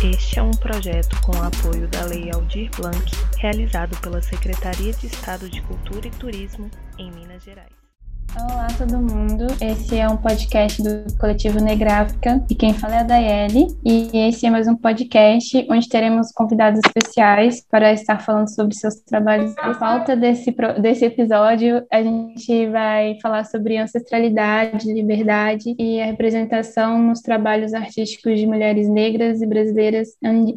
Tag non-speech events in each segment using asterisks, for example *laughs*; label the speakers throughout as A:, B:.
A: Este é um projeto com apoio da Lei Aldir Blanc, realizado pela Secretaria de Estado de Cultura e Turismo em Minas Gerais.
B: Olá, todo mundo. Esse é um podcast do coletivo Negráfica e quem fala é a Daiele. E esse é mais um podcast onde teremos convidados especiais para estar falando sobre seus trabalhos. A falta desse, desse episódio, a gente vai falar sobre ancestralidade, liberdade e a representação nos trabalhos artísticos de mulheres negras e brasileiras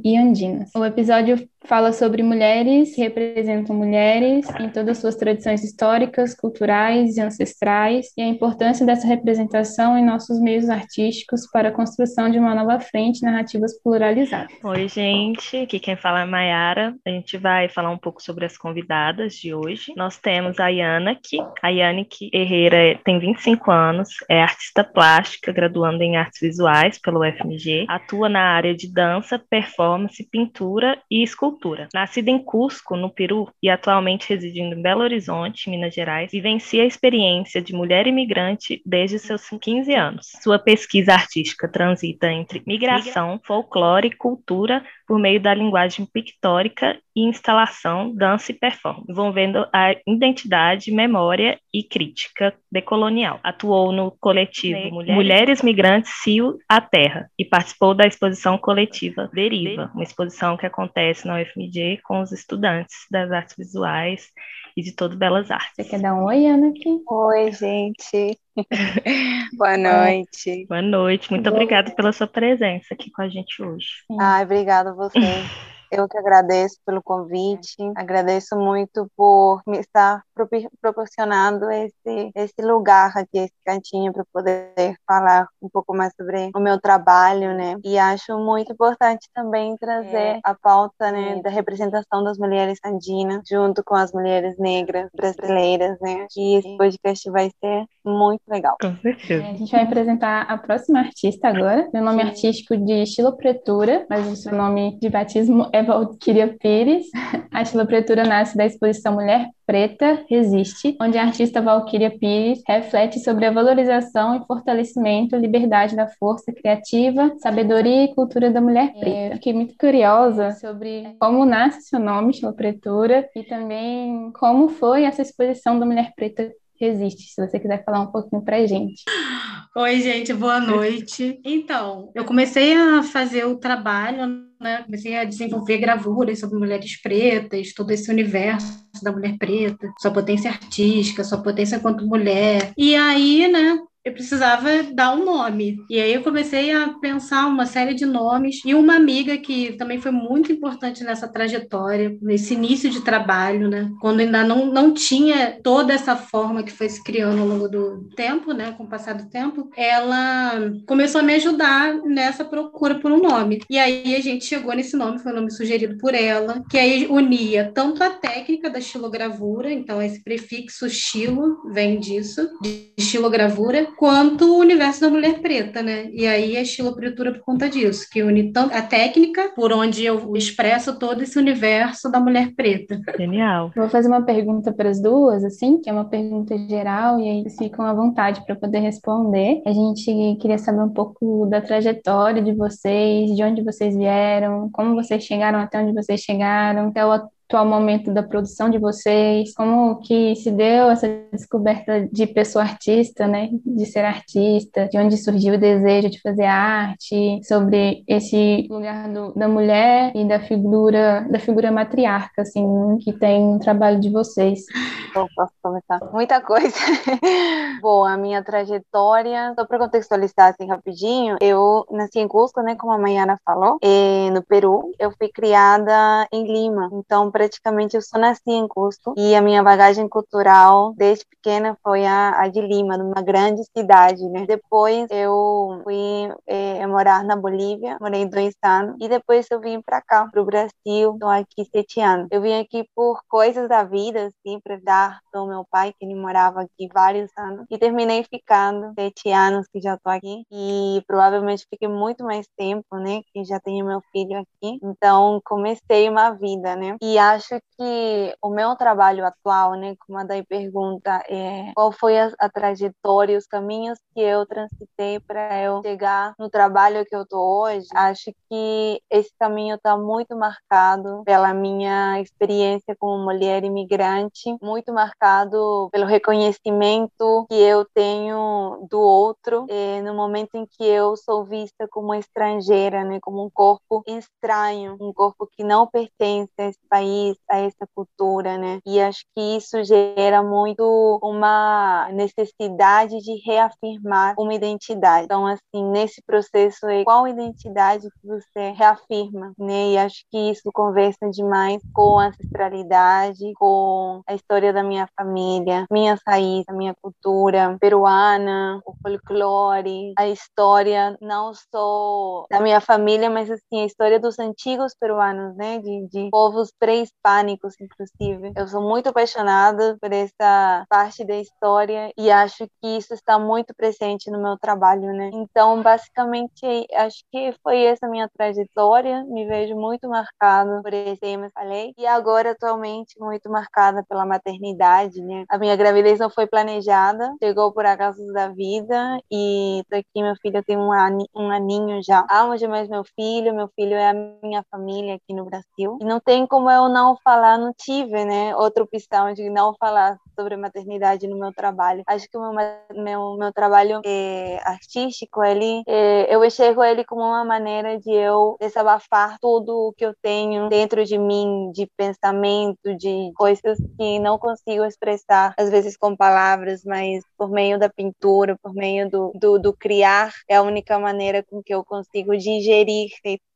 B: e andinas. O episódio fala sobre mulheres representam mulheres em todas as suas tradições históricas, culturais e ancestrais, e a importância dessa representação em nossos meios artísticos para a construção de uma nova frente narrativas pluralizadas.
A: Oi, gente, aqui quem fala é Mayara. A gente vai falar um pouco sobre as convidadas de hoje. Nós temos a Yanik. A Yanik Herrera tem 25 anos, é artista plástica, graduando em artes visuais pelo UFMG, atua na área de dança, performance, pintura e escultura cultura. Nascida em Cusco, no Peru, e atualmente residindo em Belo Horizonte, Minas Gerais, vivencia a experiência de mulher imigrante desde seus 15 anos. Sua pesquisa artística transita entre migração, folclore e cultura por meio da linguagem pictórica e instalação, dança e performance, envolvendo a identidade, memória e crítica decolonial. Atuou no coletivo Mulheres, Mulheres Migrantes Cio a Terra e participou da exposição coletiva Deriva, uma exposição que acontece na UFMG com os estudantes das artes visuais e de todo Belas Artes.
B: Você quer dar um oi, Ana? Aqui?
C: Oi, gente. *laughs* Boa noite.
A: Boa noite. Muito Boa. obrigada pela sua presença aqui com a gente hoje.
C: Ai, obrigada a você. *laughs* Eu que agradeço pelo convite, agradeço muito por me estar proporcionando esse, esse lugar aqui, esse cantinho, para poder falar um pouco mais sobre o meu trabalho, né? E acho muito importante também trazer é. a pauta, né, é. da representação das mulheres andinas, junto com as mulheres negras brasileiras, né? E esse podcast vai ser muito legal.
A: Com certeza.
B: É, a gente vai apresentar a próxima artista agora. Meu nome Sim. artístico de estilopretura, mas o seu nome de batismo é Valkyria Pires. *laughs* A estilopretura nasce da exposição Mulher Preta Resiste, onde a artista Valkyria Pires reflete sobre a valorização e fortalecimento, liberdade da força criativa, sabedoria e cultura da mulher preta. É, fiquei muito curiosa sobre como nasce seu nome, estilopretura, e também como foi essa exposição da mulher preta resiste, se você quiser falar um pouquinho para gente.
D: Oi, gente, boa noite. Então, eu comecei a fazer o trabalho, né? Comecei a desenvolver gravuras sobre mulheres pretas, todo esse universo da mulher preta, sua potência artística, sua potência enquanto mulher. E aí, né, eu precisava dar um nome. E aí eu comecei a pensar uma série de nomes e uma amiga que também foi muito importante nessa trajetória, nesse início de trabalho, né? Quando ainda não, não tinha toda essa forma que foi se criando ao longo do tempo, né? Com o passar do tempo, ela começou a me ajudar nessa procura por um nome. E aí a gente chegou nesse nome, foi um nome sugerido por ela, que aí unia tanto a técnica da estilogravura, então esse prefixo estilo vem disso, de estilogravura, quanto o universo da mulher preta, né? E aí a estilopretura por conta disso, que une tanto a técnica, por onde eu expresso todo esse universo da mulher preta.
A: Genial.
B: Vou fazer uma pergunta para as duas, assim, que é uma pergunta geral, e aí ficam à vontade para poder responder. A gente queria saber um pouco da trajetória de vocês, de onde vocês vieram, como vocês chegaram até onde vocês chegaram, até o atual momento da produção de vocês, como que se deu essa descoberta de pessoa artista, né, de ser artista, de onde surgiu o desejo de fazer arte, sobre esse lugar do, da mulher e da figura da figura matriarca, assim, que tem no trabalho de vocês.
C: Eu posso começar? Muita coisa. *laughs* Bom, a minha trajetória, só para contextualizar assim rapidinho, eu nasci em Cusco, né, como a Mayana falou, no Peru. Eu fui criada em Lima, então praticamente eu só nasci em Cusco e a minha bagagem cultural desde pequena foi a, a de Lima, numa grande cidade, né? Depois eu fui é, morar na Bolívia, morei dois anos e depois eu vim para cá, para o Brasil, estou aqui sete anos. Eu vim aqui por coisas da vida, assim, para dar voltar para o meu pai, que ele morava aqui vários anos, e terminei ficando sete anos que já estou aqui, e provavelmente fiquei muito mais tempo, né, que já tenho meu filho aqui, então comecei uma vida, né, e acho que o meu trabalho atual, né, como a Day pergunta, é qual foi a, a trajetória, os caminhos que eu transitei para eu chegar no trabalho que eu estou hoje, acho que esse caminho está muito marcado pela minha experiência como mulher imigrante, muito marcado pelo reconhecimento que eu tenho do outro, eh, no momento em que eu sou vista como estrangeira, né, como um corpo estranho, um corpo que não pertence a esse país, a essa cultura, né? E acho que isso gera muito uma necessidade de reafirmar uma identidade. Então, assim, nesse processo, qual identidade que você reafirma, né? E acho que isso conversa demais com a ancestralidade, com a história da minha família, minha raiz, a minha cultura peruana, o folclore, a história não só da minha família, mas assim a história dos antigos peruanos, né? De, de povos pré-hispânicos, inclusive. Eu sou muito apaixonada por essa parte da história e acho que isso está muito presente no meu trabalho, né? Então, basicamente, acho que foi essa minha trajetória. Me vejo muito marcada por esse tema, falei. E agora, atualmente, muito marcada pela maternidade, né? A minha gravidez não foi planejada, chegou por acaso da vida e tô aqui, meu filho tem um, an um aninho já. Amo demais meu filho, meu filho é a minha família aqui no Brasil. E não tem como eu não falar, não tive, né? Outra opção de não falar sobre maternidade no meu trabalho. Acho que o meu, meu, meu trabalho é, artístico, ele, é, eu enxergo ele como uma maneira de eu desabafar tudo o que eu tenho dentro de mim, de pensamento, de coisas que não consigo expressar, às vezes com palavras, mas por meio da pintura, por meio do, do, do criar, é a única maneira com que eu consigo digerir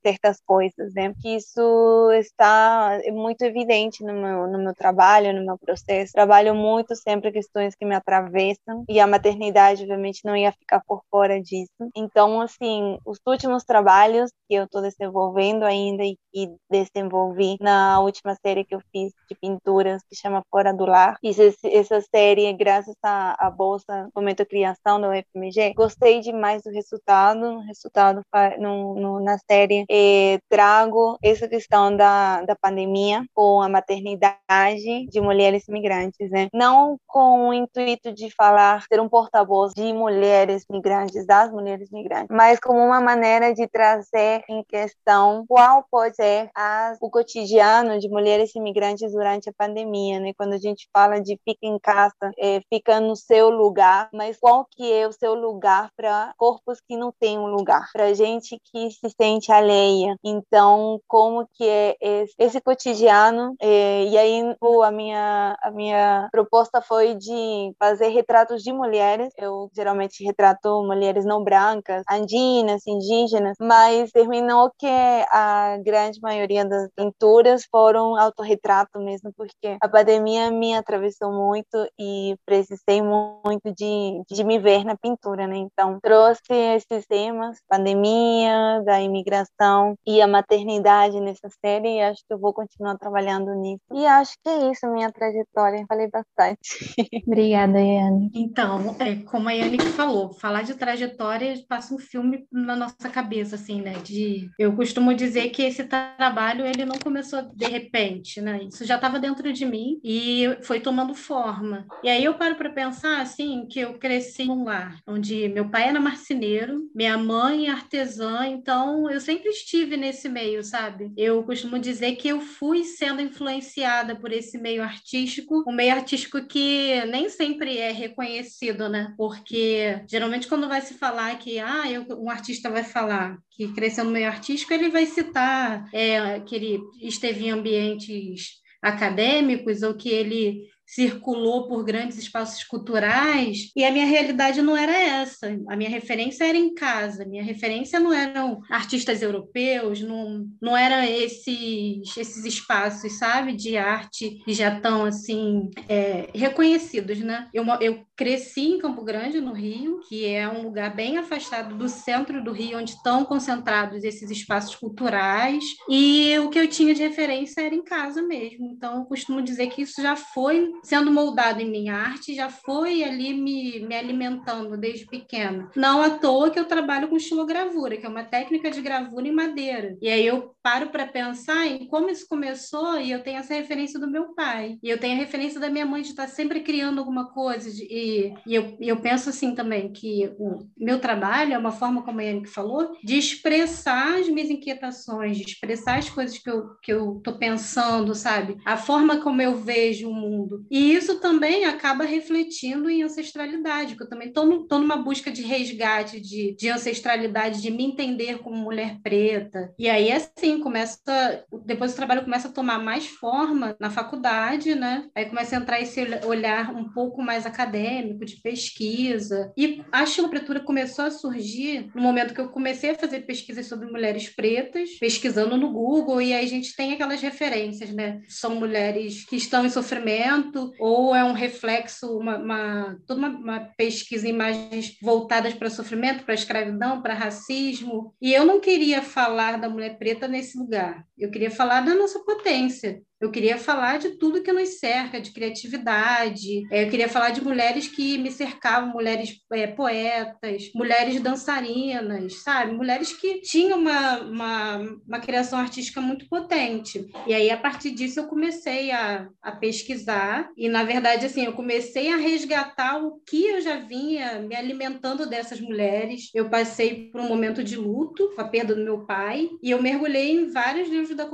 C: certas coisas, né? Que isso está muito evidente no meu, no meu trabalho, no meu processo. Trabalho muito sempre questões que me atravessam e a maternidade, obviamente, não ia ficar por fora disso. Então, assim, os últimos trabalhos que eu estou desenvolvendo ainda e que desenvolvi na última série que eu fiz de pinturas, que chama Fora do Lar. Fiz esse, essa série graças à, à Bolsa Momento Criação da UFMG. Gostei demais do resultado. O resultado no, no, na série eh, trago essa questão da, da pandemia com a maternidade de mulheres migrantes, né? Não com o intuito de falar, ser um porta-voz de mulheres migrantes, das mulheres migrantes, mas como uma maneira de trazer em questão qual pode ser as, o cotidiano de mulheres imigrantes durante a pandemia, né? Quando a gente fala de fica em casa, é, fica no seu lugar, mas qual que é o seu lugar para corpos que não têm um lugar, para gente que se sente alheia então, como que é esse, esse cotidiano? É, e aí, a minha, a minha proposta foi de fazer retratos de mulheres. Eu geralmente retrato mulheres não brancas, andinas, indígenas, mas terminou que a grande maioria das pinturas foram autorretrato mesmo, porque a pandemia me atravessou muito e precisei muito de, de me ver na pintura, né? Então, trouxe esses temas, pandemia, da imigração, e a maternidade nessa série e acho que eu vou continuar trabalhando nisso. E acho que é isso, minha trajetória. Falei bastante. *laughs*
B: Obrigada, Yane.
D: Então, é, como a Yane falou, falar de trajetória passa um filme na nossa cabeça, assim, né? De, eu costumo dizer que esse trabalho ele não começou de repente, né? Isso já estava dentro de mim e foi tomando forma. E aí eu paro para pensar, assim, que eu cresci num lar onde meu pai era marceneiro, minha mãe artesã, então eu sempre estive nesse meio, sabe? Eu costumo dizer que eu fui sendo influenciada por esse meio artístico, um meio artístico que nem sempre é reconhecido, né? Porque geralmente quando vai se falar que ah, eu, um artista vai falar que cresceu no meio artístico, ele vai citar é, que ele esteve em ambientes acadêmicos ou que ele circulou por grandes espaços culturais e a minha realidade não era essa. A minha referência era em casa, a minha referência não eram artistas europeus, não, não eram esses, esses espaços, sabe, de arte que já estão assim é, reconhecidos, né? Eu, eu cresci em Campo Grande, no Rio, que é um lugar bem afastado do centro do Rio, onde estão concentrados esses espaços culturais, e o que eu tinha de referência era em casa mesmo. Então, eu costumo dizer que isso já foi sendo moldado em minha arte, já foi ali me, me alimentando desde pequena. Não à toa que eu trabalho com estilogravura, que é uma técnica de gravura em madeira. E aí eu paro para pensar em como isso começou e eu tenho essa referência do meu pai. E eu tenho a referência da minha mãe de estar sempre criando alguma coisa. De, e, e eu, eu penso assim também, que o meu trabalho é uma forma, como a Yannick falou, de expressar as minhas inquietações, de expressar as coisas que eu, que eu tô pensando, sabe? A forma como eu vejo o mundo. E isso também acaba refletindo em ancestralidade, que eu também tô numa busca de resgate de, de ancestralidade, de me entender como mulher preta. E aí, assim, começa. Depois o trabalho começa a tomar mais forma na faculdade, né? Aí começa a entrar esse olhar um pouco mais acadêmico, de pesquisa. E a estilopretura começou a surgir no momento que eu comecei a fazer pesquisas sobre mulheres pretas, pesquisando no Google, e aí a gente tem aquelas referências, né? São mulheres que estão em sofrimento, ou é um reflexo, uma, uma toda uma, uma pesquisa imagens voltadas para sofrimento, para escravidão, para racismo. E eu não queria falar da mulher preta nesse lugar. Eu queria falar da nossa potência, eu queria falar de tudo que nos cerca, de criatividade. É, eu queria falar de mulheres que me cercavam, mulheres é, poetas, mulheres dançarinas, sabe? Mulheres que tinham uma, uma, uma, criação artística muito potente. E aí, a partir disso, eu comecei a, a pesquisar. E, na verdade, assim, eu comecei a resgatar o que eu já vinha me alimentando dessas mulheres. Eu passei por um momento de luto com a perda do meu pai. E eu mergulhei em vários livros da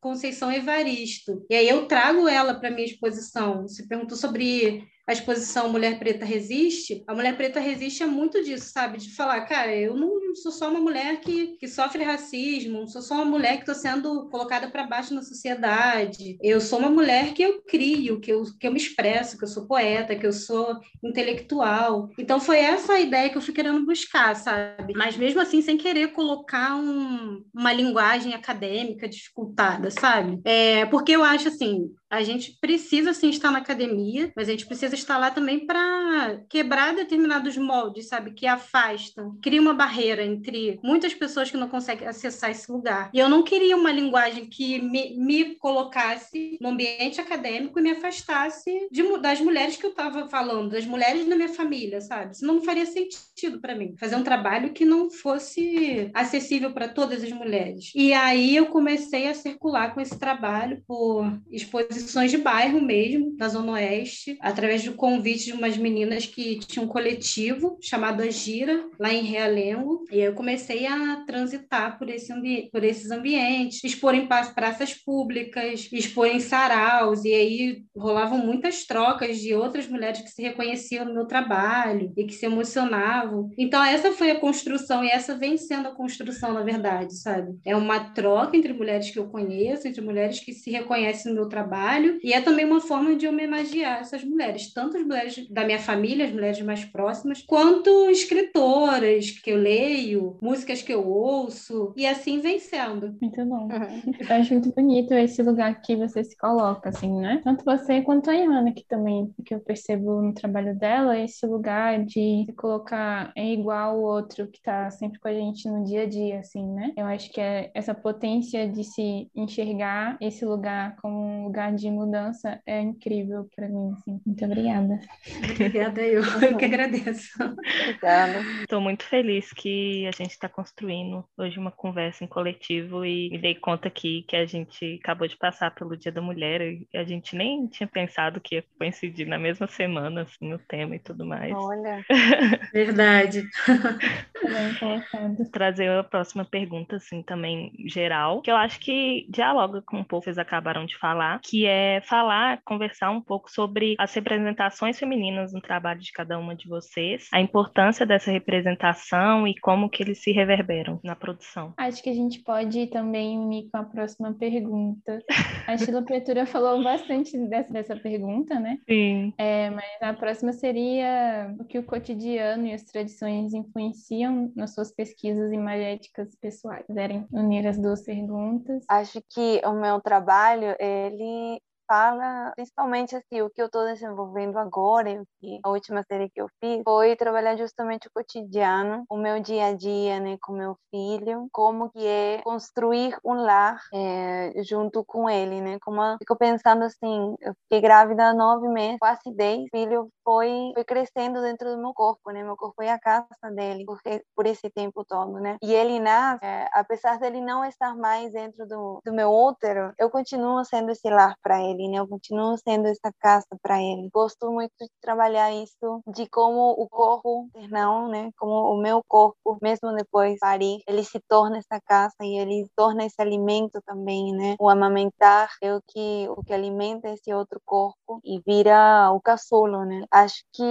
D: Conceição Evaristo. E aí eu trago ela para minha exposição. Você perguntou sobre a exposição Mulher Preta Resiste, a Mulher Preta Resiste é muito disso, sabe? De falar, cara, eu não sou só uma mulher que, que sofre racismo, não sou só uma mulher que estou sendo colocada para baixo na sociedade. Eu sou uma mulher que eu crio, que eu, que eu me expresso, que eu sou poeta, que eu sou intelectual. Então foi essa a ideia que eu fui querendo buscar, sabe? Mas mesmo assim, sem querer colocar um, uma linguagem acadêmica dificultada, sabe? É, porque eu acho assim, a gente precisa sim estar na academia, mas a gente precisa estar lá também para quebrar determinados moldes, sabe, que afastam, cria uma barreira entre muitas pessoas que não conseguem acessar esse lugar. E eu não queria uma linguagem que me, me colocasse no ambiente acadêmico e me afastasse de, das mulheres que eu estava falando, das mulheres da minha família, sabe? Senão não faria sentido para mim fazer um trabalho que não fosse acessível para todas as mulheres. E aí eu comecei a circular com esse trabalho por exposições exposições de bairro mesmo, na Zona Oeste, através do convite de umas meninas que tinham um coletivo chamado Agira, lá em Realengo. E eu comecei a transitar por, esse por esses ambientes, expor em praças públicas, expor em saraus, e aí rolavam muitas trocas de outras mulheres que se reconheciam no meu trabalho e que se emocionavam. Então, essa foi a construção, e essa vem sendo a construção, na verdade, sabe? É uma troca entre mulheres que eu conheço, entre mulheres que se reconhecem no meu trabalho trabalho, e é também uma forma de homenagear essas mulheres, tanto as mulheres da minha família, as mulheres mais próximas, quanto escritoras que eu leio, músicas que eu ouço, e assim vem sendo.
B: Muito bom. Uhum. Eu acho muito bonito esse lugar que você se coloca, assim, né? Tanto você quanto a Ana, que também, que eu percebo no trabalho dela, esse lugar de se colocar é igual o outro que tá sempre com a gente no dia a dia, assim, né? Eu acho que é essa potência de se enxergar esse lugar como um lugar de de mudança é incrível para mim, assim. Muito obrigada.
D: Obrigada, eu, *laughs* eu que agradeço.
C: Obrigada.
A: Estou muito feliz que a gente está construindo hoje uma conversa em coletivo e me dei conta aqui que a gente acabou de passar pelo Dia da Mulher e a gente nem tinha pensado que ia coincidir na mesma semana, assim, o tema e tudo mais.
C: Olha. *laughs*
D: Verdade.
A: Trazer a próxima pergunta, assim, também geral, que eu acho que dialoga com um pouco, vocês acabaram de falar, que é é falar, conversar um pouco sobre as representações femininas no trabalho de cada uma de vocês, a importância dessa representação e como que eles se reverberam na produção.
B: Acho que a gente pode também unir com a próxima pergunta. A Sheila Pretura *laughs* falou bastante dessa, dessa pergunta, né?
A: Sim.
B: É, mas a próxima seria o que o cotidiano e as tradições influenciam nas suas pesquisas imagéticas pessoais. Quiserem unir as duas perguntas?
C: Acho que o meu trabalho, ele fala, principalmente assim, o que eu estou desenvolvendo agora, a última série que eu fiz foi trabalhar justamente o cotidiano, o meu dia a dia, né, com meu filho, como que é construir um lar é, junto com ele, né? Como fico pensando assim, eu fiquei grávida há nove meses, quase dez, filho foi, foi crescendo dentro do meu corpo, né? Meu corpo foi a casa dele por, por esse tempo todo, né? E ele nasce, é, apesar dele não estar mais dentro do, do meu útero, eu continuo sendo esse lar para ele, Eu continuo sendo essa casa para ele. Gosto muito de trabalhar isso, de como o corpo, não, né? Como o meu corpo, mesmo depois de parir, ele se torna essa casa e ele torna esse alimento também, né? O amamentar é o que o que alimenta esse outro corpo e vira o caçulo, né? Acho que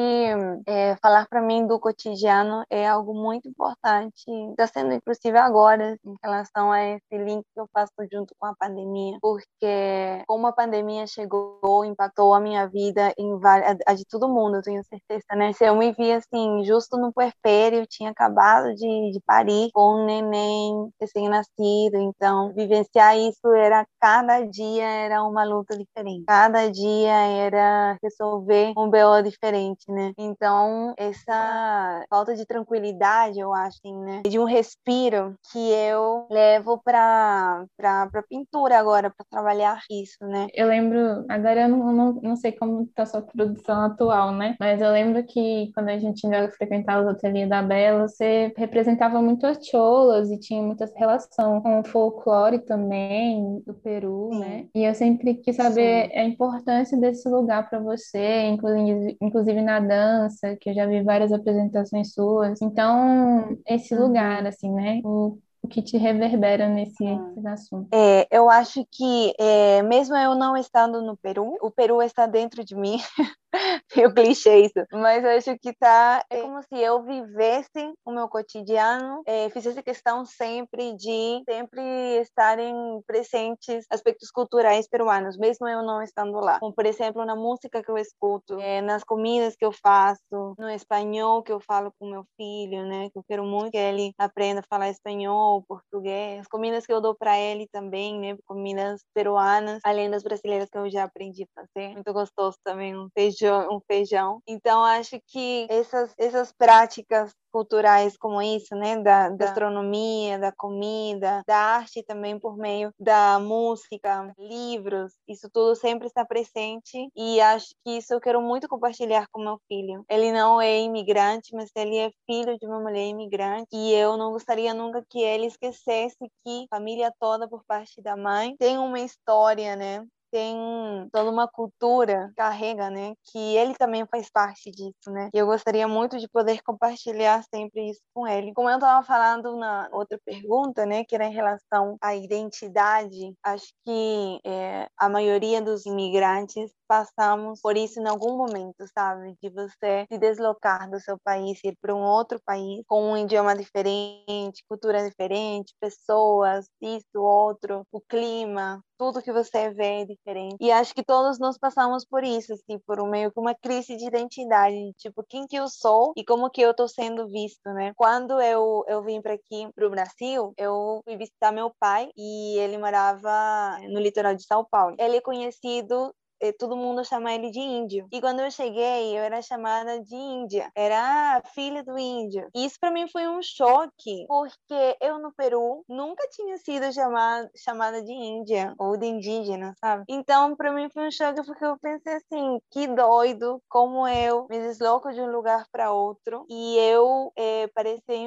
C: é, falar para mim do cotidiano é algo muito importante. Está sendo inclusive agora em relação a esse link que eu faço junto com a pandemia, porque como a pandemia chegou, impactou a minha vida em várias, a de todo mundo, eu tenho certeza, né? Se eu me vi assim, justo no puerpério, eu tinha acabado de, de parir com um neném recém-nascido, então vivenciar isso era cada dia era uma luta diferente, cada dia era resolver um BO diferente, né? Então essa falta de tranquilidade, eu acho, assim, né? De um respiro que eu levo para para pintura agora, para trabalhar isso, né?
B: Eu lembro, agora eu não, não, não sei como está a sua produção atual, né? Mas eu lembro que quando a gente ainda frequentava os ateliês da Bela, você representava muito as cholas e tinha muita relação com o folclore também do Peru, Sim. né? E eu sempre quis saber Sim. a importância desse lugar para você, inclusive, inclusive na dança, que eu já vi várias apresentações suas. Então, esse uhum. lugar, assim, né? O o que te reverbera nesse, hum. assunto?
C: É, eu acho que, é, mesmo eu não estando no Peru, o Peru está dentro de mim. *laughs* *laughs* meio clichê isso, mas acho que tá é como se eu vivesse o meu cotidiano, é, fizesse questão sempre de sempre estarem presentes aspectos culturais peruanos, mesmo eu não estando lá. Como, por exemplo, na música que eu escuto, é, nas comidas que eu faço, no espanhol que eu falo com meu filho, né? Que eu quero muito que ele aprenda a falar espanhol, português, as comidas que eu dou para ele também, né? Comidas peruanas, além das brasileiras que eu já aprendi a fazer. Muito gostoso também, um feijão, um feijão. Então acho que essas essas práticas culturais como isso, né, da, da gastronomia, da comida, da arte também por meio da música, livros, isso tudo sempre está presente e acho que isso eu quero muito compartilhar com meu filho. Ele não é imigrante, mas ele é filho de uma mulher imigrante e eu não gostaria nunca que ele esquecesse que a família toda por parte da mãe tem uma história, né, tem toda uma cultura carrega, né? Que ele também faz parte disso, né? E eu gostaria muito de poder compartilhar sempre isso com ele. Como eu estava falando na outra pergunta, né? Que era em relação à identidade, acho que é, a maioria dos imigrantes passamos por isso em algum momento, sabe? De você se deslocar do seu país, ir para um outro país com um idioma diferente, cultura diferente, pessoas, isso, outro, o clima, tudo que você vê é diferente. E acho que todos nós passamos por isso, assim, por um meio que uma crise de identidade, tipo, quem que eu sou e como que eu tô sendo visto, né? Quando eu, eu vim para aqui, pro Brasil, eu fui visitar meu pai e ele morava no litoral de São Paulo. Ele é conhecido todo mundo chama ele de índio. E quando eu cheguei, eu era chamada de Índia. Era filha do índio. E isso para mim foi um choque, porque eu no Peru nunca tinha sido chamada, chamada de Índia ou de indígena, sabe? Então para mim foi um choque porque eu pensei assim, que doido como eu me desloco de um lugar para outro e eu é,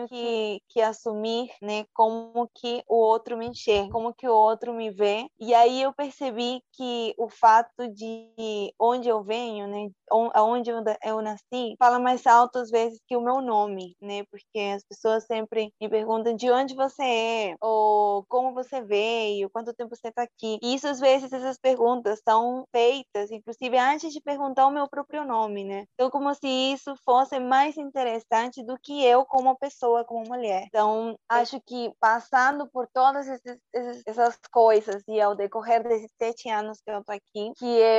C: que, que assumir, né, como que o outro me enxerga, como que o outro me vê. E aí eu percebi que o fato de de onde eu venho, né, onde eu nasci, fala mais alto às vezes que o meu nome, né, porque as pessoas sempre me perguntam de onde você é, ou como você veio, quanto tempo você está aqui. E isso às vezes essas perguntas são feitas, inclusive antes de perguntar o meu próprio nome, né. Então como se isso fosse mais interessante do que eu como pessoa, como mulher. Então acho que passando por todas essas coisas e ao decorrer desses sete anos que eu tô aqui, que eu,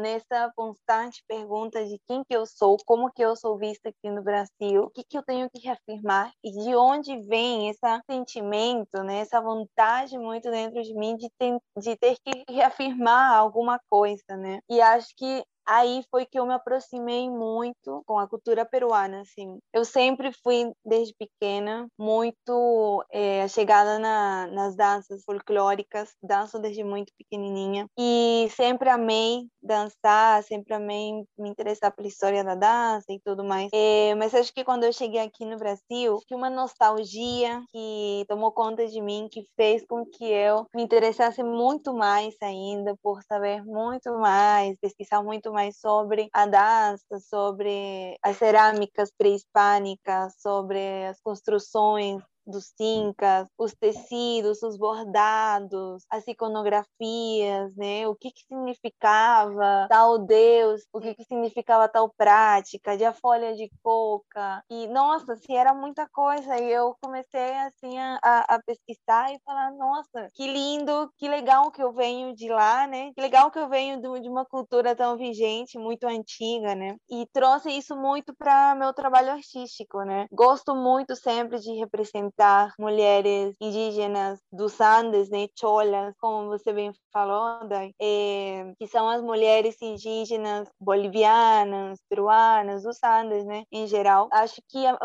C: nessa constante pergunta de quem que eu sou, como que eu sou vista aqui no Brasil, o que que eu tenho que reafirmar e de onde vem esse sentimento, né, essa vontade muito dentro de mim de ter, de ter que reafirmar alguma coisa, né? E acho que aí foi que eu me aproximei muito com a cultura peruana, assim. Eu sempre fui, desde pequena, muito é, chegada na, nas danças folclóricas, danço desde muito pequenininha, e sempre amei dançar, sempre amei me interessar pela história da dança e tudo mais. É, mas acho que quando eu cheguei aqui no Brasil, que uma nostalgia que tomou conta de mim, que fez com que eu me interessasse muito mais ainda por saber muito mais, pesquisar muito mais sobre a dança, sobre as cerâmicas pré-hispânicas, sobre as construções dos incas, os tecidos, os bordados, as iconografias, né? O que que significava tal deus, o que que significava tal prática, de a folha de coca. E nossa, assim, era muita coisa e eu comecei assim a, a pesquisar e falar, nossa, que lindo, que legal que eu venho de lá, né? Que legal que eu venho de, uma cultura tão vigente, muito antiga, né? E trouxe isso muito para meu trabalho artístico, né? Gosto muito sempre de representar representar mulheres indígenas dos Andes, né, cholas, como você bem falou, é, que são as mulheres indígenas bolivianas, peruanas, dos Andes, né, em geral. Acho que a,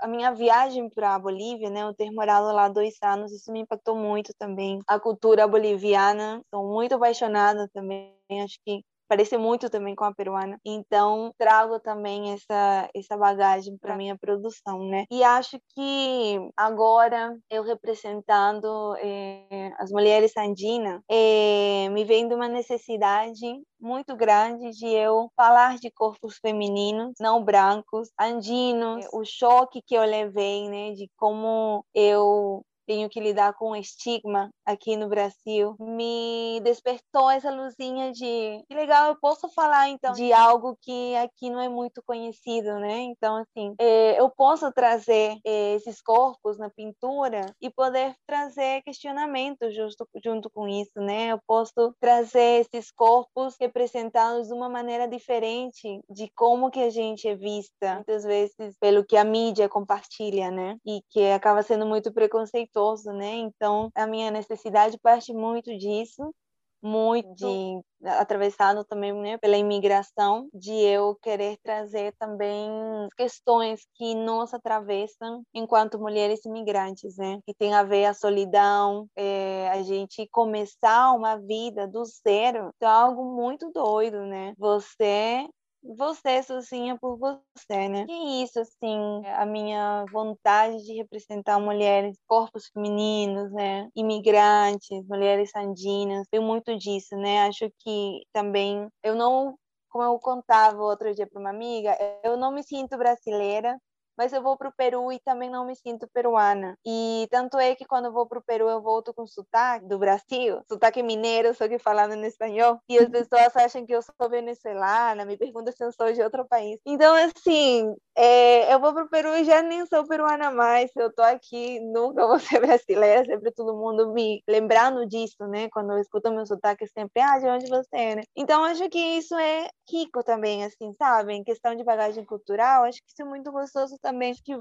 C: a minha viagem para a Bolívia, né, eu ter morado lá dois anos, isso me impactou muito também. A cultura boliviana, sou muito apaixonada também. Acho que parece muito também com a peruana. Então, trago também essa, essa bagagem para minha produção, né? E acho que agora eu representando eh, as mulheres andinas, eh, me vem de uma necessidade muito grande de eu falar de corpos femininos, não brancos, andinos, o choque que eu levei, né, de como eu tenho que lidar com o estigma aqui no Brasil, me despertou essa luzinha de que legal, eu posso falar então de algo que aqui não é muito conhecido, né? Então, assim, é, eu posso trazer é, esses corpos na pintura e poder trazer questionamentos justo, junto com isso, né? Eu posso trazer esses corpos representados de uma maneira diferente de como que a gente é vista, muitas vezes pelo que a mídia compartilha, né? E que acaba sendo muito preconceituoso né? Então, a minha necessidade parte muito disso, muito de atravessado também né, pela imigração, de eu querer trazer também questões que nos atravessam enquanto mulheres imigrantes, né? Que tem a ver a solidão, é, a gente começar uma vida do zero, então é algo muito doido, né? Você você sozinha por você, né? Que isso, assim, a minha vontade de representar mulheres, corpos femininos, né? Imigrantes, mulheres andinas, tem muito disso, né? Acho que também eu não como eu contava outro dia para uma amiga, eu não me sinto brasileira, mas eu vou para o Peru e também não me sinto peruana. E tanto é que quando eu vou para o Peru eu volto com sotaque do Brasil, sotaque mineiro, só que falando em espanhol, e as pessoas acham que eu sou venezuelana, me perguntam se eu sou de outro país. Então, assim, é, eu vou para o Peru e já nem sou peruana mais, eu tô aqui, nunca vou *laughs* ser brasileira, sempre todo mundo me lembrando disso, né? Quando eu escuto meu sotaque, sempre, ah, de onde você é, né? Então, acho que isso é rico também, assim, sabe? Em questão de bagagem cultural, acho que isso é muito gostoso também que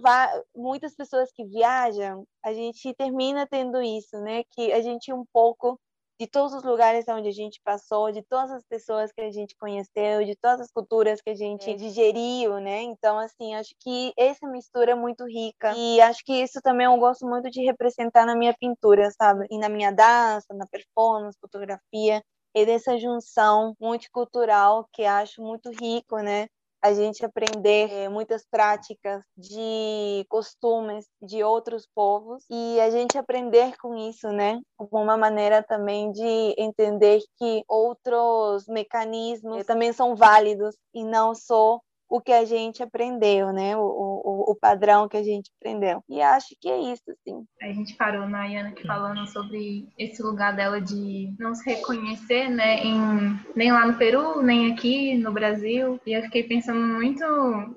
C: muitas pessoas que viajam, a gente termina tendo isso, né? Que a gente um pouco de todos os lugares onde a gente passou, de todas as pessoas que a gente conheceu, de todas as culturas que a gente é. digeriu, né? Então, assim, acho que essa mistura é muito rica e acho que isso também eu gosto muito de representar na minha pintura, sabe? E na minha dança, na performance, fotografia, e dessa junção multicultural que acho muito rico, né? A gente aprender é, muitas práticas de costumes de outros povos e a gente aprender com isso, né? Uma maneira também de entender que outros mecanismos também são válidos e não só o que a gente aprendeu, né? O, o, o, padrão que a gente aprendeu. E acho que é isso, sim.
B: A gente parou na Iana aqui falando sobre esse lugar dela de não se reconhecer, né? Em, nem lá no Peru, nem aqui no Brasil. E eu fiquei pensando muito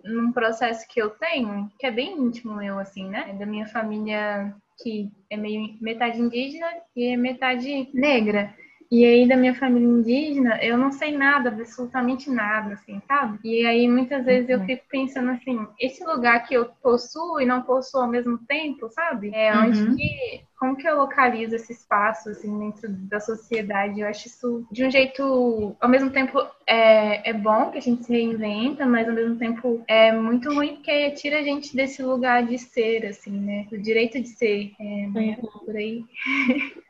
B: num processo que eu tenho, que é bem íntimo meu, assim, né? Da minha família que é meio metade indígena e é metade negra. E aí, da minha família indígena, eu não sei nada, absolutamente nada, assim, sabe? E aí, muitas vezes eu uhum. fico pensando assim, esse lugar que eu possuo e não possuo ao mesmo tempo, sabe? É onde uhum. que como que eu localizo esse espaço assim, dentro da sociedade? Eu acho isso de um jeito, ao mesmo tempo é, é bom que a gente se reinventa, mas ao mesmo tempo é muito ruim porque tira a gente desse lugar de ser, assim, né? Do direito de ser, é, né? por aí.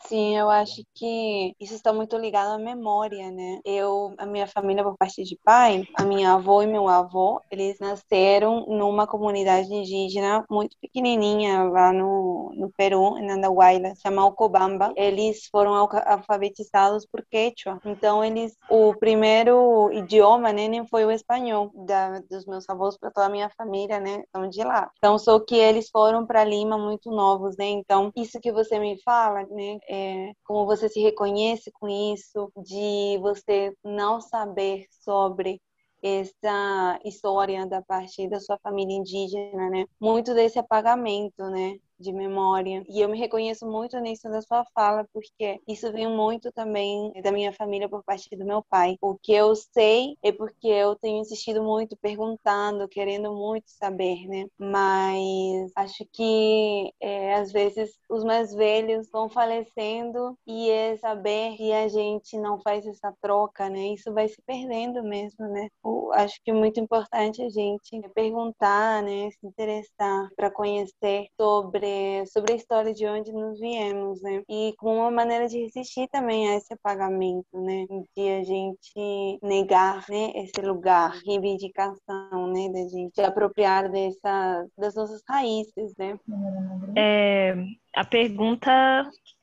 C: Sim, eu acho que isso está muito ligado à memória, né? Eu, a minha família por parte de pai, a minha avó e meu avô, eles nasceram numa comunidade indígena muito pequenininha lá no, no Peru, em Andahuaylas Guayla, chama Cobamba, eles foram alfabetizados por quechua. Então, eles, o primeiro idioma, né, nem foi o espanhol, da, dos meus avós para toda a minha família, né, são de lá. Então, só que eles foram para Lima muito novos, né, então, isso que você me fala, né, é, como você se reconhece com isso, de você não saber sobre essa história da parte da sua família indígena, né? Muito desse apagamento, né? De memória. E eu me reconheço muito nisso da sua fala, porque isso vem muito também da minha família por parte do meu pai. O que eu sei é porque eu tenho insistido muito, perguntando, querendo muito saber, né? Mas acho que é, às vezes os mais velhos vão falecendo e é saber que a gente não faz essa troca, né? Isso vai se perdendo mesmo, né? Eu acho que é muito importante a gente perguntar, né? Se interessar para conhecer sobre sobre, sobre a história de onde nos viemos, né? E como uma maneira de resistir também a esse apagamento, né? De a gente negar, né? Esse lugar, reivindicação, né? Da gente apropriar dessa, das nossas raízes, né?
A: É, a pergunta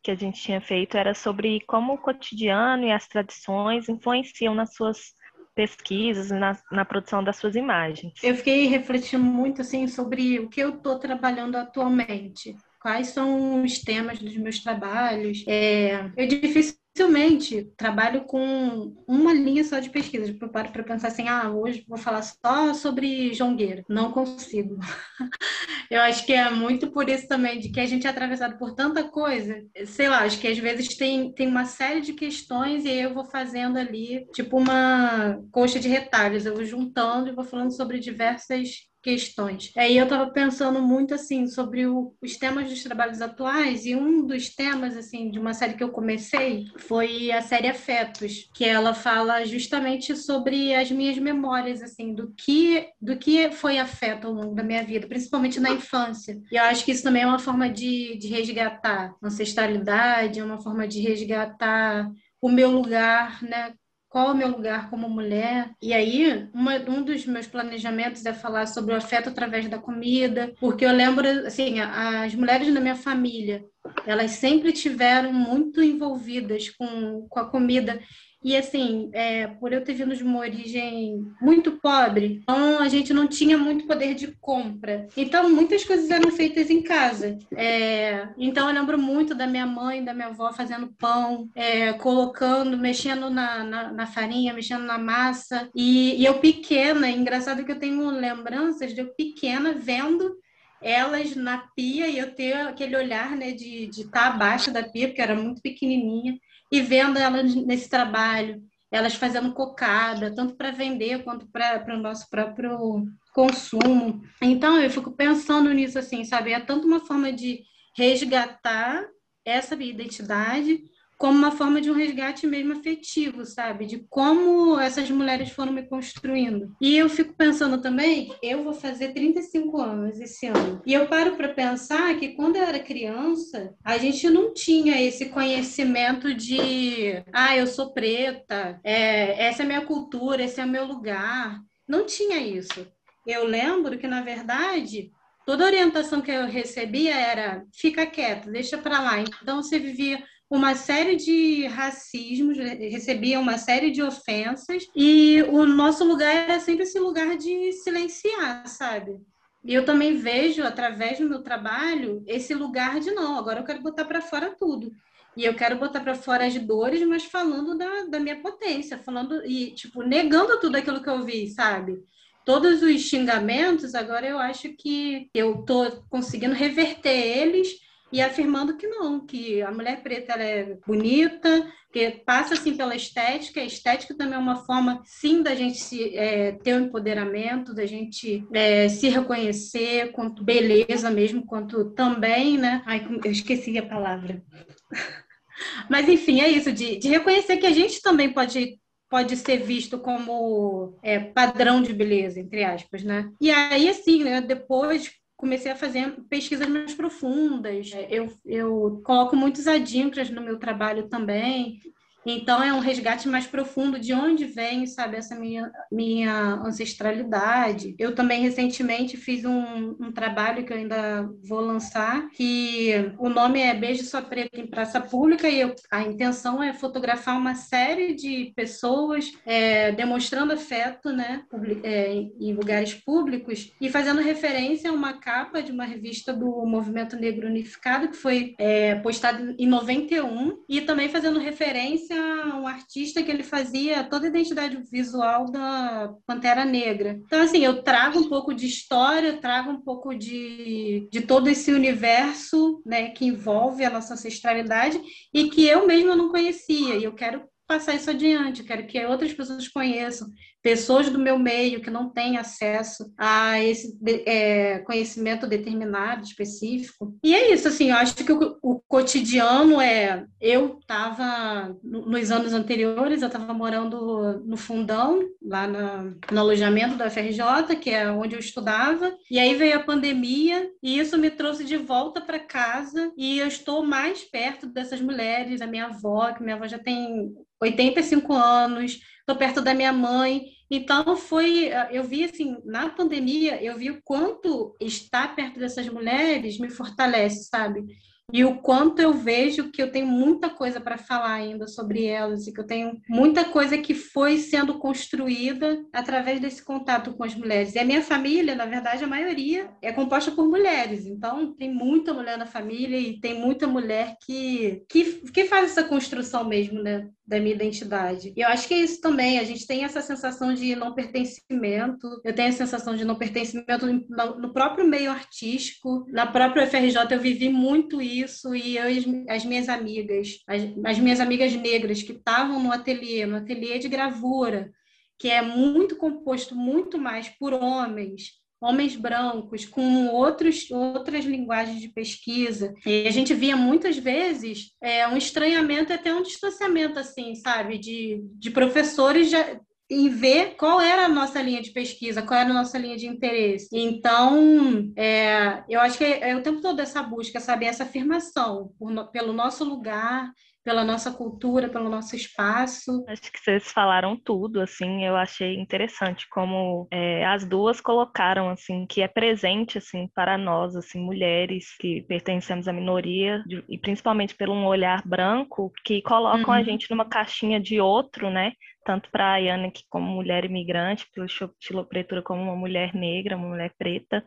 A: que a gente tinha feito era sobre como o cotidiano e as tradições influenciam nas suas pesquisas na, na produção das suas imagens.
D: Eu fiquei refletindo muito assim sobre o que eu estou trabalhando atualmente. Quais são os temas dos meus trabalhos? É, eu difícil dificilmente trabalho com uma linha só de pesquisa. Eu paro para pensar assim, ah, hoje vou falar só sobre jongueira. Não consigo. *laughs* Eu acho que é muito por isso também, de que a gente é atravessado por tanta coisa. Sei lá, acho que às vezes tem, tem uma série de questões e eu vou fazendo ali, tipo uma coxa de retalhos. Eu vou juntando e vou falando sobre diversas questões. Aí eu estava pensando muito assim sobre o, os temas dos trabalhos atuais e um dos temas assim de uma série que eu comecei foi a série Afetos, que ela fala justamente sobre as minhas memórias assim do que do que foi afeto ao longo da minha vida, principalmente na infância. E eu acho que isso também é uma forma de, de resgatar ancestralidade, é uma forma de resgatar o meu lugar, né, qual é o meu lugar como mulher. E aí, uma, um dos meus planejamentos é falar sobre o afeto através da comida, porque eu lembro, assim, as mulheres da minha família, elas sempre tiveram muito envolvidas com, com a comida. E assim, é, por eu ter vindo de uma origem muito pobre, então a gente não tinha muito poder de compra. Então muitas coisas eram feitas em casa. É, então eu lembro muito da minha mãe, da minha avó fazendo pão, é, colocando, mexendo na, na, na, farinha, mexendo na massa. E, e eu pequena, engraçado que eu tenho lembranças de eu pequena vendo elas na pia e eu ter aquele olhar né, de estar tá abaixo da pia, porque era muito pequenininha e vendo elas nesse trabalho, elas fazendo cocada, tanto para vender quanto para o nosso próprio consumo. Então, eu fico pensando nisso assim, sabe? É tanto uma forma de resgatar essa identidade, como uma forma de um resgate mesmo afetivo, sabe? De como essas mulheres foram me construindo. E eu fico pensando também, eu vou fazer 35 anos esse ano. E eu paro para pensar que quando eu era criança, a gente não tinha esse conhecimento de, ah, eu sou preta, é, essa é a minha cultura, esse é o meu lugar. Não tinha isso. Eu lembro que, na verdade, toda orientação que eu recebia era fica quieto, deixa para lá. Então você vivia uma série de racismos, recebia uma série de ofensas, e o nosso lugar era sempre esse lugar de silenciar, sabe? E eu também vejo, através do meu trabalho, esse lugar de não, agora eu quero botar para fora tudo. E eu quero botar para fora as dores, mas falando da, da minha potência, falando e, tipo, negando tudo aquilo que eu vi, sabe? Todos os xingamentos, agora eu acho que eu tô conseguindo reverter eles e afirmando que não, que a mulher preta é bonita, que passa assim pela estética, a estética também é uma forma, sim, da gente se, é, ter o um empoderamento, da gente é, se reconhecer quanto beleza mesmo, quanto também, né? Ai, eu esqueci a palavra. *laughs* Mas enfim, é isso, de, de reconhecer que a gente também pode pode ser visto como é, padrão de beleza, entre aspas, né? E aí, assim, né, depois comecei a fazer pesquisas mais profundas. Eu, eu coloco muitos adíncras no meu trabalho também. Então, é um resgate mais profundo de onde vem, sabe, essa minha, minha ancestralidade. Eu também, recentemente, fiz um, um trabalho que eu ainda vou lançar, que o nome é Beijo Sua Preta em Praça Pública, e eu, a intenção é fotografar uma série de pessoas é, demonstrando afeto, né, é, em lugares públicos, e fazendo referência a uma capa de uma revista do Movimento Negro Unificado, que foi é, postada em 91, e também fazendo referência um artista que ele fazia toda a identidade visual da Pantera Negra. Então, assim, eu trago um pouco de história, trago um pouco de, de todo esse universo né, que envolve a nossa ancestralidade e que eu mesma não conhecia. E eu quero passar isso adiante, eu quero que outras pessoas conheçam, pessoas do meu meio que não têm acesso a esse é, conhecimento determinado, específico. E é isso, assim, eu acho que o, o cotidiano é. Eu estava, nos anos anteriores, eu estava morando no Fundão, lá na, no alojamento da FRJ, que é onde eu estudava, e aí veio a pandemia, e isso me trouxe de volta para casa, e eu estou mais perto dessas mulheres, a minha avó, que minha avó já tem 85 anos, estou perto da minha mãe. Então foi, eu vi assim, na pandemia, eu vi o quanto estar perto dessas mulheres me fortalece, sabe? e o quanto eu vejo que eu tenho muita coisa para falar ainda sobre elas e que eu tenho muita coisa que foi sendo construída através desse contato com as mulheres. E a minha família, na verdade, a maioria é composta por mulheres, então tem muita mulher na família e tem muita mulher que, que, que faz essa construção mesmo, né? Da minha identidade. E eu acho que é isso também, a gente tem essa sensação de não pertencimento, eu tenho a sensação de não pertencimento no, próprio meio artístico, na própria FRJ eu vivi muito isso, e eu e as minhas amigas, as, as minhas amigas negras que estavam no ateliê, no ateliê de gravura, que é muito composto muito mais por homens, homens brancos com outros, outras linguagens de pesquisa. E a gente via muitas vezes é, um estranhamento e até um distanciamento, assim, sabe, de, de professores já, em ver qual era a nossa linha de pesquisa, qual era a nossa linha de interesse. Então, é, eu acho que é, é, o tempo todo essa busca, sabe, essa afirmação por, pelo nosso lugar, pela nossa cultura, pelo nosso espaço.
A: Acho que vocês falaram tudo, assim, eu achei interessante como é, as duas colocaram, assim, que é presente, assim, para nós, assim, mulheres que pertencemos à minoria, de, e principalmente pelo um olhar branco, que colocam uhum. a gente numa caixinha de outro, né? Tanto para a Ayane como mulher imigrante, pelo estilopretura como uma mulher negra, uma mulher preta,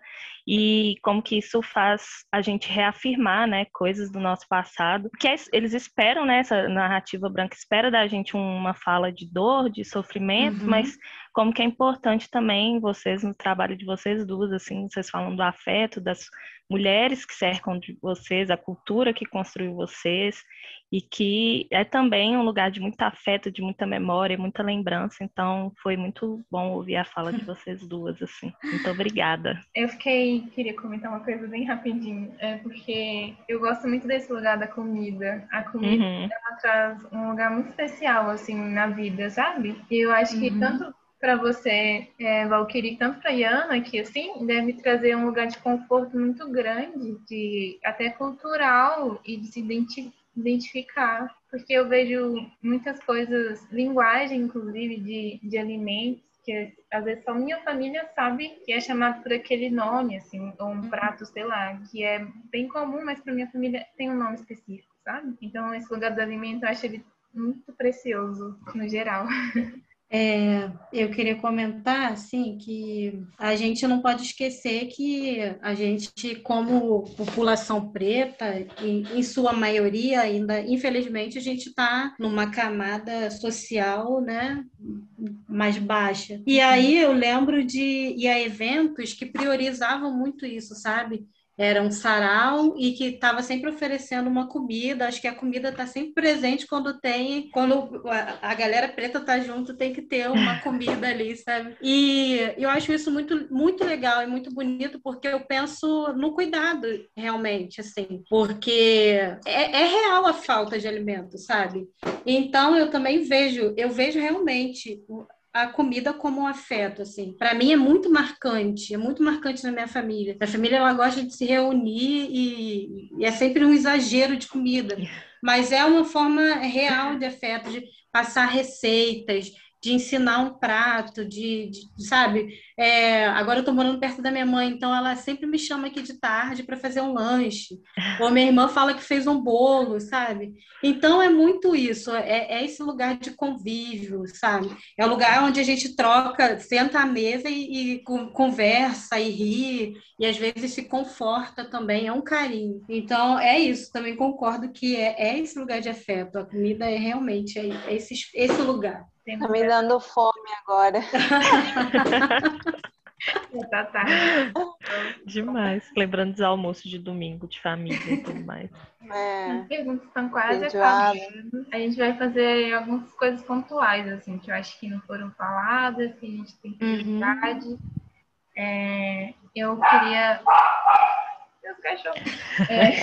A: e como que isso faz a gente reafirmar, né, coisas do nosso passado, que é, eles esperam, né, essa narrativa branca espera da gente uma fala de dor, de sofrimento, uhum. mas como que é importante também vocês no trabalho de vocês duas, assim, vocês falam do afeto, das mulheres que cercam de vocês, a cultura que construiu vocês, e que é também um lugar de muito afeto, de muita memória, muita lembrança. Então, foi muito bom ouvir a fala de *laughs* vocês duas, assim. Muito obrigada.
B: Eu fiquei, queria comentar uma coisa bem rapidinho, é porque eu gosto muito desse lugar da comida. A comida uhum. ela traz um lugar muito especial, assim, na vida, sabe? E eu acho que uhum. tanto para você, é, Valkyrie, tanto para Iana, que assim deve trazer um lugar de conforto muito grande, de até cultural e de se identificar, porque eu vejo muitas coisas, linguagem inclusive de, de alimentos que às vezes só minha família sabe que é chamado por aquele nome, assim, ou um prato, sei lá, que é bem comum, mas para minha família tem um nome específico, sabe? Então esse lugar do alimento eu acho ele muito precioso no geral. *laughs*
D: É, eu queria comentar assim que a gente não pode esquecer que a gente, como população preta, em, em sua maioria ainda, infelizmente, a gente está numa camada social, né, mais baixa. E aí eu lembro de ir a eventos que priorizavam muito isso, sabe? Era um sarau e que estava sempre oferecendo uma comida. Acho que a comida está sempre presente quando tem, quando a galera preta tá junto, tem que ter uma *laughs* comida ali, sabe? E eu acho isso muito, muito legal e muito bonito porque eu penso no cuidado realmente, assim, porque é, é real a falta de alimento, sabe? Então eu também vejo, eu vejo realmente a comida como um afeto, assim. Para mim é muito marcante, é muito marcante na minha família. Minha família ela gosta de se reunir e, e é sempre um exagero de comida, mas é uma forma real de afeto, de passar receitas, de ensinar um prato, de, de sabe? É, agora eu estou morando perto da minha mãe, então ela sempre me chama aqui de tarde para fazer um lanche. Ou minha irmã fala que fez um bolo, sabe? Então é muito isso, é, é esse lugar de convívio, sabe? É o lugar onde a gente troca, senta à mesa e, e conversa e ri, e às vezes se conforta também, é um carinho. Então é isso, também concordo que é, é esse lugar de afeto, a comida é realmente é, é esse, esse lugar.
C: Tá me dando fome agora. *laughs* *laughs*
A: tá tarde. Demais. Lembrando dos almoços de domingo, de família e tudo mais. *laughs*
B: É. As perguntas estão quase acabando. A gente vai fazer algumas coisas pontuais, assim, que eu acho que não foram faladas, que a gente tem curiosidade. Uhum. É, eu queria. Meus cachorros. É,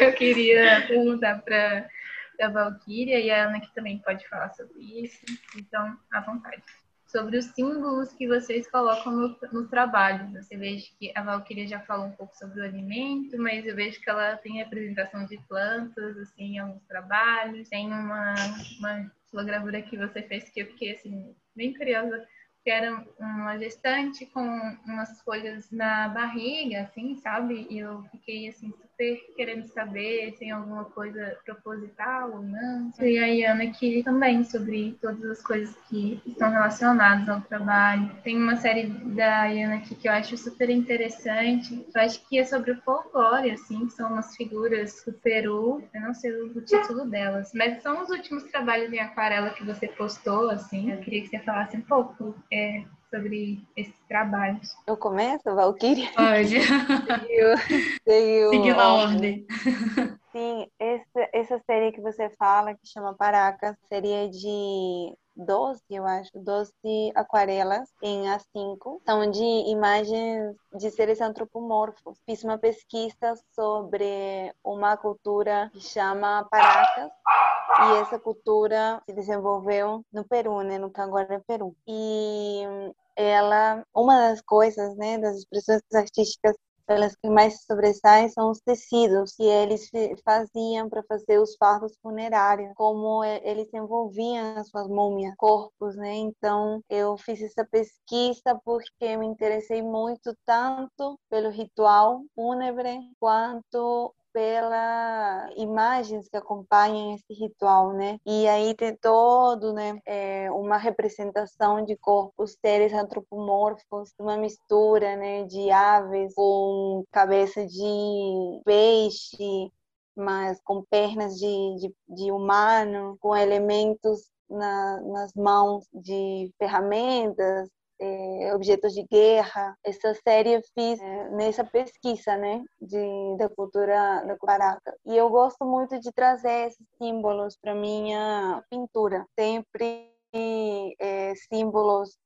B: *laughs* eu queria perguntar para da Valkyria e a Ana que também pode falar sobre isso, então, à vontade. Sobre os símbolos que vocês colocam no, no trabalho. Você veja que a Valkyria já falou um pouco sobre o alimento, mas eu vejo que ela tem representação de plantas, assim, em alguns trabalhos. Tem uma, uma gravura que você fez que eu fiquei, assim, bem curiosa que era uma gestante com umas folhas na barriga, assim, sabe? E eu fiquei, assim, querendo saber se tem alguma coisa proposital ou não. E a Ana aqui também sobre todas as coisas que estão relacionadas ao trabalho. Tem uma série da Ana aqui que eu acho super interessante. Eu acho que é sobre o folclore, assim, que são umas figuras do Peru. Eu não sei o título delas, mas são os últimos trabalhos em aquarela que você postou, assim. Eu queria que você falasse um pouco é, sobre esses trabalhos.
C: Eu começo, Valkyria?
D: Pode. *laughs* Seguiu na ordem.
C: Sim, essa, essa série que você fala, que chama Paracas, seria de 12, eu acho, 12 aquarelas em A5. São de imagens de seres antropomorfos. Fiz uma pesquisa sobre uma cultura que chama Paracas, e essa cultura se desenvolveu no Peru, né, no que agora é Peru. E ela, uma das coisas, né, das expressões artísticas pelas que mais sobressaem são os tecidos que eles faziam para fazer os fardos funerários, como eles envolviam as suas múmias, corpos, né? Então, eu fiz essa pesquisa porque me interessei muito tanto pelo ritual fúnebre quanto pelas imagens que acompanham esse ritual, né? E aí tem todo, né, é, uma representação de corpos, seres antropomorfos, uma mistura, né, de aves com cabeça de peixe, mas com pernas de, de, de humano, com elementos na, nas mãos de ferramentas, é, objetos de guerra. Essa série eu fiz é, nessa pesquisa, né, de, da cultura da Caraca. E eu gosto muito de trazer esses símbolos para minha pintura. Sempre é, símbolos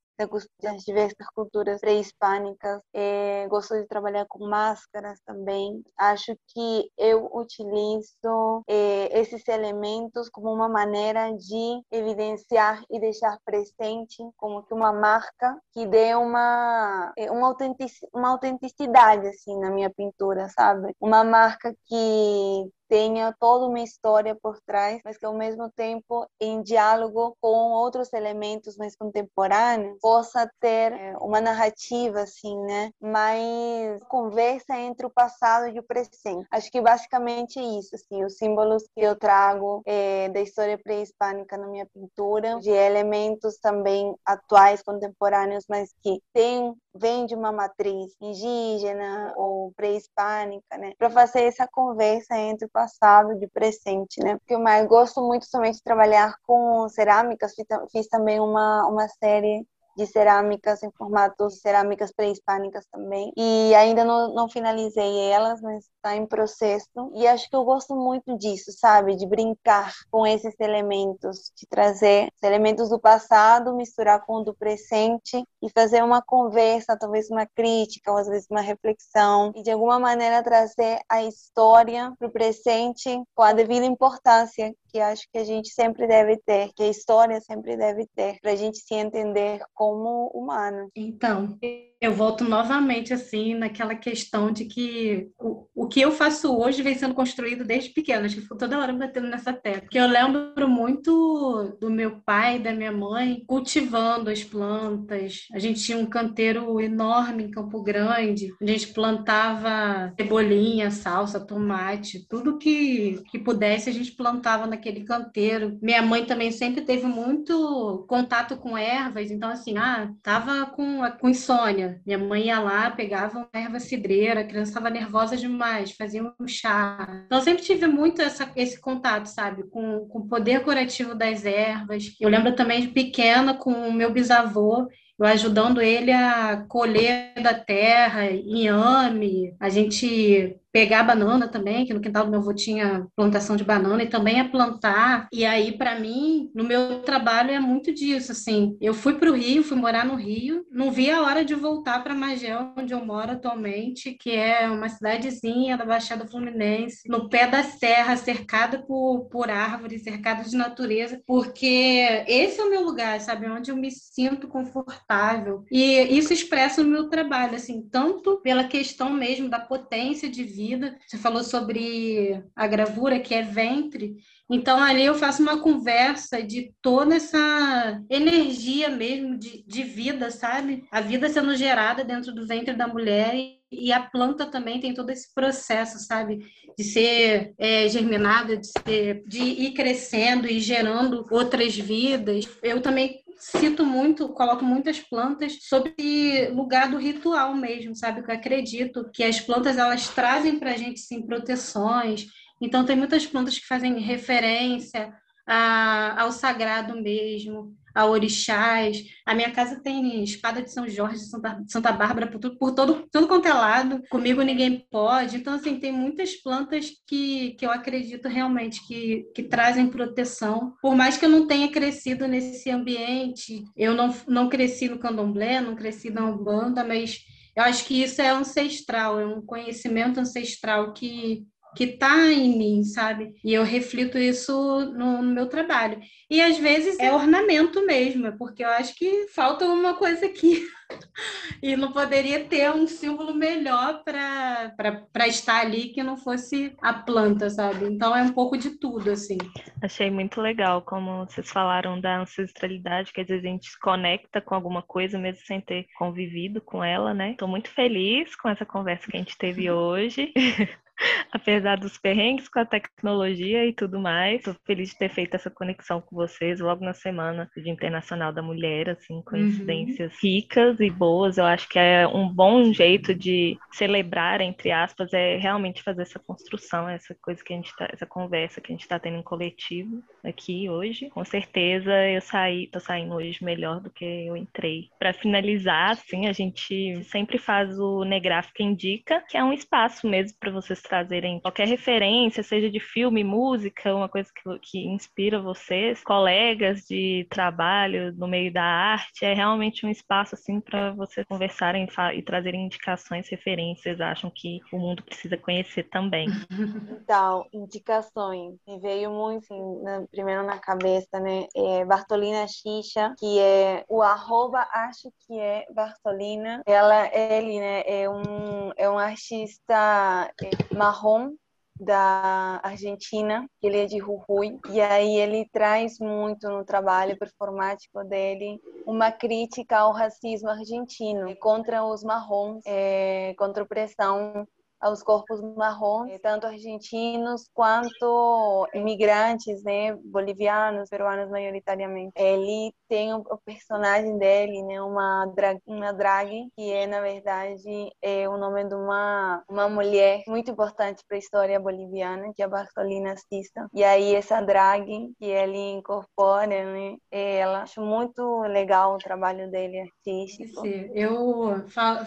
C: das diversas culturas pré-hispânicas. É, gosto de trabalhar com máscaras também. Acho que eu utilizo é, esses elementos como uma maneira de evidenciar e deixar presente como que uma marca que dê uma é, uma, autentic, uma autenticidade assim na minha pintura, sabe? Uma marca que tenha toda uma história por trás, mas que ao mesmo tempo, em diálogo com outros elementos mais contemporâneos, possa ter é, uma narrativa, assim, né? Mais conversa entre o passado e o presente. Acho que basicamente é isso, assim, os símbolos que eu trago é, da história pré-hispânica na minha pintura, de elementos também atuais, contemporâneos, mas que têm vem de uma matriz indígena ou pré-hispânica, né? Para fazer essa conversa entre passado e o presente, né? Porque eu mais gosto muito também de trabalhar com cerâmicas, fiz também uma, uma série de cerâmicas em formatos cerâmicas pré-hispânicas também. E ainda não, não finalizei elas, mas está em processo. E acho que eu gosto muito disso, sabe? De brincar com esses elementos, de trazer os elementos do passado, misturar com o do presente e fazer uma conversa, talvez uma crítica, ou às vezes uma reflexão, e de alguma maneira trazer a história para o presente com a devida importância que acho que a gente sempre deve ter, que a história sempre deve ter, para a gente se entender como humano.
D: Então, eu volto novamente assim naquela questão de que o, o que eu faço hoje vem sendo construído desde pequena, acho que fico toda hora batendo nessa tecla. Porque eu lembro muito do meu pai da minha mãe cultivando as plantas. A gente tinha um canteiro enorme em Campo Grande, a gente plantava cebolinha, salsa, tomate, tudo que, que pudesse a gente plantava naquele canteiro. Minha mãe também sempre teve muito contato com ervas, então assim, ah, tava com, com insônia, minha mãe ia lá, pegava uma erva cidreira, a criança estava nervosa demais, fazia um chá. Então, sempre tive muito essa, esse contato, sabe, com, com o poder curativo das ervas. Eu lembro também de pequena com o meu bisavô, eu ajudando ele a colher da terra, inhame, a gente pegar banana também, que no quintal do meu avô tinha plantação de banana e também a plantar. E aí, para mim, no meu trabalho é muito disso, assim. Eu fui para o Rio, fui morar no Rio, não vi a hora de voltar para Magel, onde eu moro atualmente, que é uma cidadezinha da Baixada Fluminense, no pé da serra, cercada por, por árvores, cercada de natureza, porque esse é o meu lugar, sabe? Onde eu me sinto confortável. E isso expressa no meu trabalho, assim, tanto pela questão mesmo da potência de vida vida. Você falou sobre a gravura, que é ventre. Então, ali eu faço uma conversa de toda essa energia mesmo de, de vida, sabe? A vida sendo gerada dentro do ventre da mulher e, a planta também tem todo esse processo, sabe? De ser é, germinada, de, ser, de ir crescendo e gerando outras vidas. Eu também cito muito, coloco muitas plantas sobre lugar do ritual mesmo, sabe? Que eu acredito que as plantas elas trazem para a gente sim proteções. Então tem muitas plantas que fazem referência a, ao sagrado mesmo a orixás. A minha casa tem espada de São Jorge, Santa, Santa Bárbara, por, tudo, por todo, tudo quanto é lado. Comigo ninguém pode. Então, assim, tem muitas plantas que, que eu acredito realmente que, que trazem proteção. Por mais que eu não tenha crescido nesse ambiente, eu não, não cresci no candomblé, não cresci na Umbanda, mas eu acho que isso é ancestral, é um conhecimento ancestral que, que está em mim, sabe? E eu reflito isso no, no, meu trabalho. E às vezes é ornamento mesmo, é porque eu acho que falta uma coisa aqui. *laughs* e não poderia ter um símbolo melhor para estar ali que não fosse a planta, sabe? Então é um pouco de tudo, assim.
A: Achei muito legal como vocês falaram da ancestralidade, que às vezes a gente se conecta com alguma coisa mesmo sem ter convivido com ela, né? Estou muito feliz com essa conversa que a gente teve hoje. *laughs* apesar dos perrengues com a tecnologia e tudo mais. Estou feliz de ter feito essa conexão com vocês logo na semana de Internacional da Mulher, assim, coincidências uhum. ricas e boas. Eu acho que é um bom jeito de celebrar, entre aspas, é realmente fazer essa construção, essa coisa que a gente tá, essa conversa que a gente está tendo em coletivo aqui hoje. Com certeza eu saí, tô saindo hoje melhor do que eu entrei. Para finalizar, assim, a gente sempre faz o Negráfica Indica, que é um espaço mesmo para vocês trazerem qualquer referência, seja de filme, música, uma coisa que, que inspira vocês, colegas de trabalho no meio da arte, é realmente um espaço assim para vocês conversarem e trazerem indicações, referências, acham que o mundo precisa conhecer também.
C: Então, indicações, me veio muito assim, primeiro na cabeça, né? É Bartolina Xixa, que é o arroba acho que é Bartolina. Ela, ele, né, é um, é um artista é, marrom da Argentina, ele é de Jujuy, e aí ele traz muito no trabalho performático dele uma crítica ao racismo argentino, contra os marrons, é, contra a opressão aos corpos marrons, tanto argentinos quanto imigrantes, né, bolivianos, peruanos maioritariamente. Ele tem o, personagem dele, né, uma drag, uma drag que é na verdade é o nome de uma uma mulher muito importante para a história boliviana, que é a Bartolina Sissa. E aí essa drag que ele incorpora, né, ela acho muito legal o trabalho dele artístico.
D: Eu fal,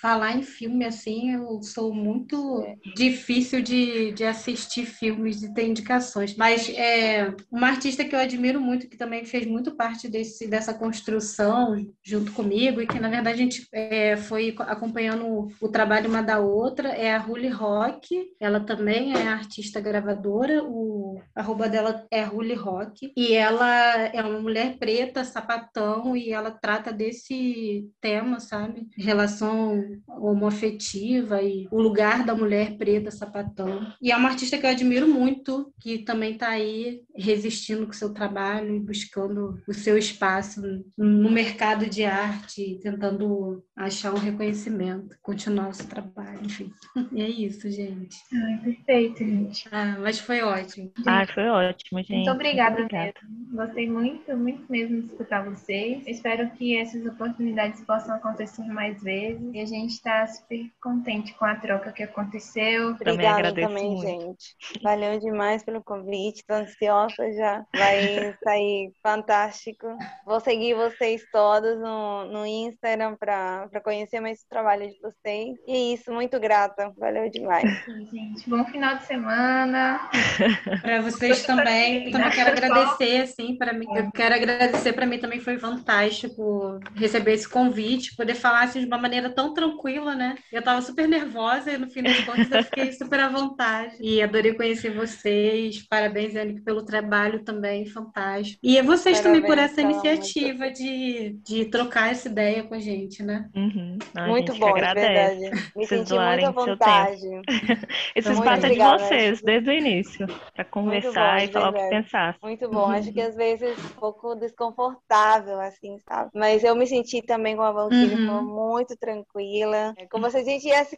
D: falar em filme assim, eu sou muito é. difícil de, de assistir filmes e ter indicações, mas é uma artista que eu admiro muito que também fez muito parte desse dessa construção junto comigo e que na verdade a gente é, foi acompanhando o trabalho uma da outra é a Ruli Rock, ela também é artista gravadora, o arroba dela é Ruli Rock e ela é uma mulher preta, sapatão e ela trata desse tema, sabe? Relação homoafetiva e o lugar da mulher preta, sapatão. E é uma artista que eu admiro muito, que também está aí resistindo com o seu trabalho e buscando o seu espaço no mercado de arte, tentando achar um reconhecimento, continuar o seu trabalho, enfim. E é isso, gente.
B: Ai, perfeito, gente.
D: Ah, mas foi ótimo.
A: Ah, foi ótimo, gente.
B: Muito obrigada, muito obrigada. Gostei muito, muito mesmo de escutar vocês. Espero que essas oportunidades possam acontecer mais vezes. E a gente está super contente com a troca que aconteceu.
C: Obrigada também, também gente. Valeu demais pelo convite. Estou ansiosa já. Vai *laughs* sair fantástico. Vou seguir vocês todos no, no Instagram para conhecer mais o trabalho de vocês. E é isso, muito grata. Valeu demais. *laughs*
B: Sim, gente, bom final de semana. *laughs*
D: para vocês também. Também quero agradecer, assim, para mim. Eu quero agradecer para mim também foi fantástico receber esse convite, poder falar assim de uma maneira tão tranquila, né? Eu estava super nervosa e no fim das contas eu fiquei super à vontade. E adorei conhecer vocês. Parabéns, Annick, pelo trabalho também, fantástico. E a vocês Parabéns, também por essa iniciativa de, de trocar essa ideia com a gente, né?
A: Uhum.
C: muito bom, de verdade. Me Vocês senti muito à vontade. *laughs*
A: Esse espaço é de vocês, desde o início, para conversar bom, e falar verdade. o que pensar.
C: Muito bom. Acho que às vezes um pouco desconfortável, assim, sabe? Mas eu me senti também com a Valkyrie uhum. muito tranquila. É como se a gente ia se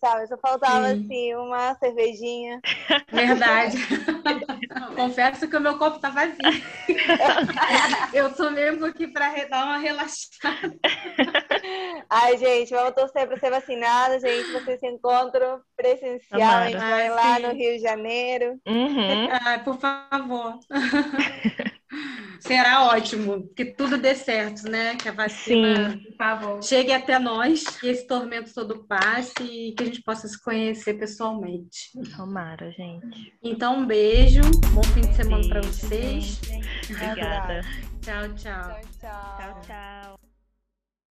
C: sabe? Só faltava, Sim. assim, uma cervejinha.
D: Verdade. *laughs* Confesso que o meu copo tá vazio. *laughs* eu tô mesmo aqui para dar uma relaxada.
C: Ai, gente, vamos torcer para ser vacinada, gente. Vocês se encontram presencial, a gente vai lá no Rio de Janeiro.
A: Uhum.
D: Ai, por favor. *laughs* Será ótimo que tudo dê certo, né? Que a vacina
B: Sim,
D: chegue até nós, que esse tormento todo passe e que a gente possa se conhecer pessoalmente.
A: Tomara, gente.
D: Então, um beijo, bom fim de semana para vocês.
A: Obrigada.
D: tchau, tchau.
C: Tchau, tchau. tchau, tchau.